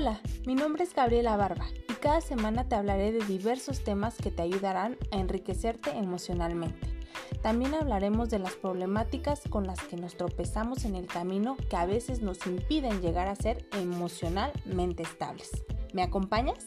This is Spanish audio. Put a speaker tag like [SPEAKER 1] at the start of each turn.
[SPEAKER 1] Hola, mi nombre es Gabriela Barba y cada semana te hablaré de diversos temas que te ayudarán a enriquecerte emocionalmente. También hablaremos de las problemáticas con las que nos tropezamos en el camino que a veces nos impiden llegar a ser emocionalmente estables. ¿Me acompañas?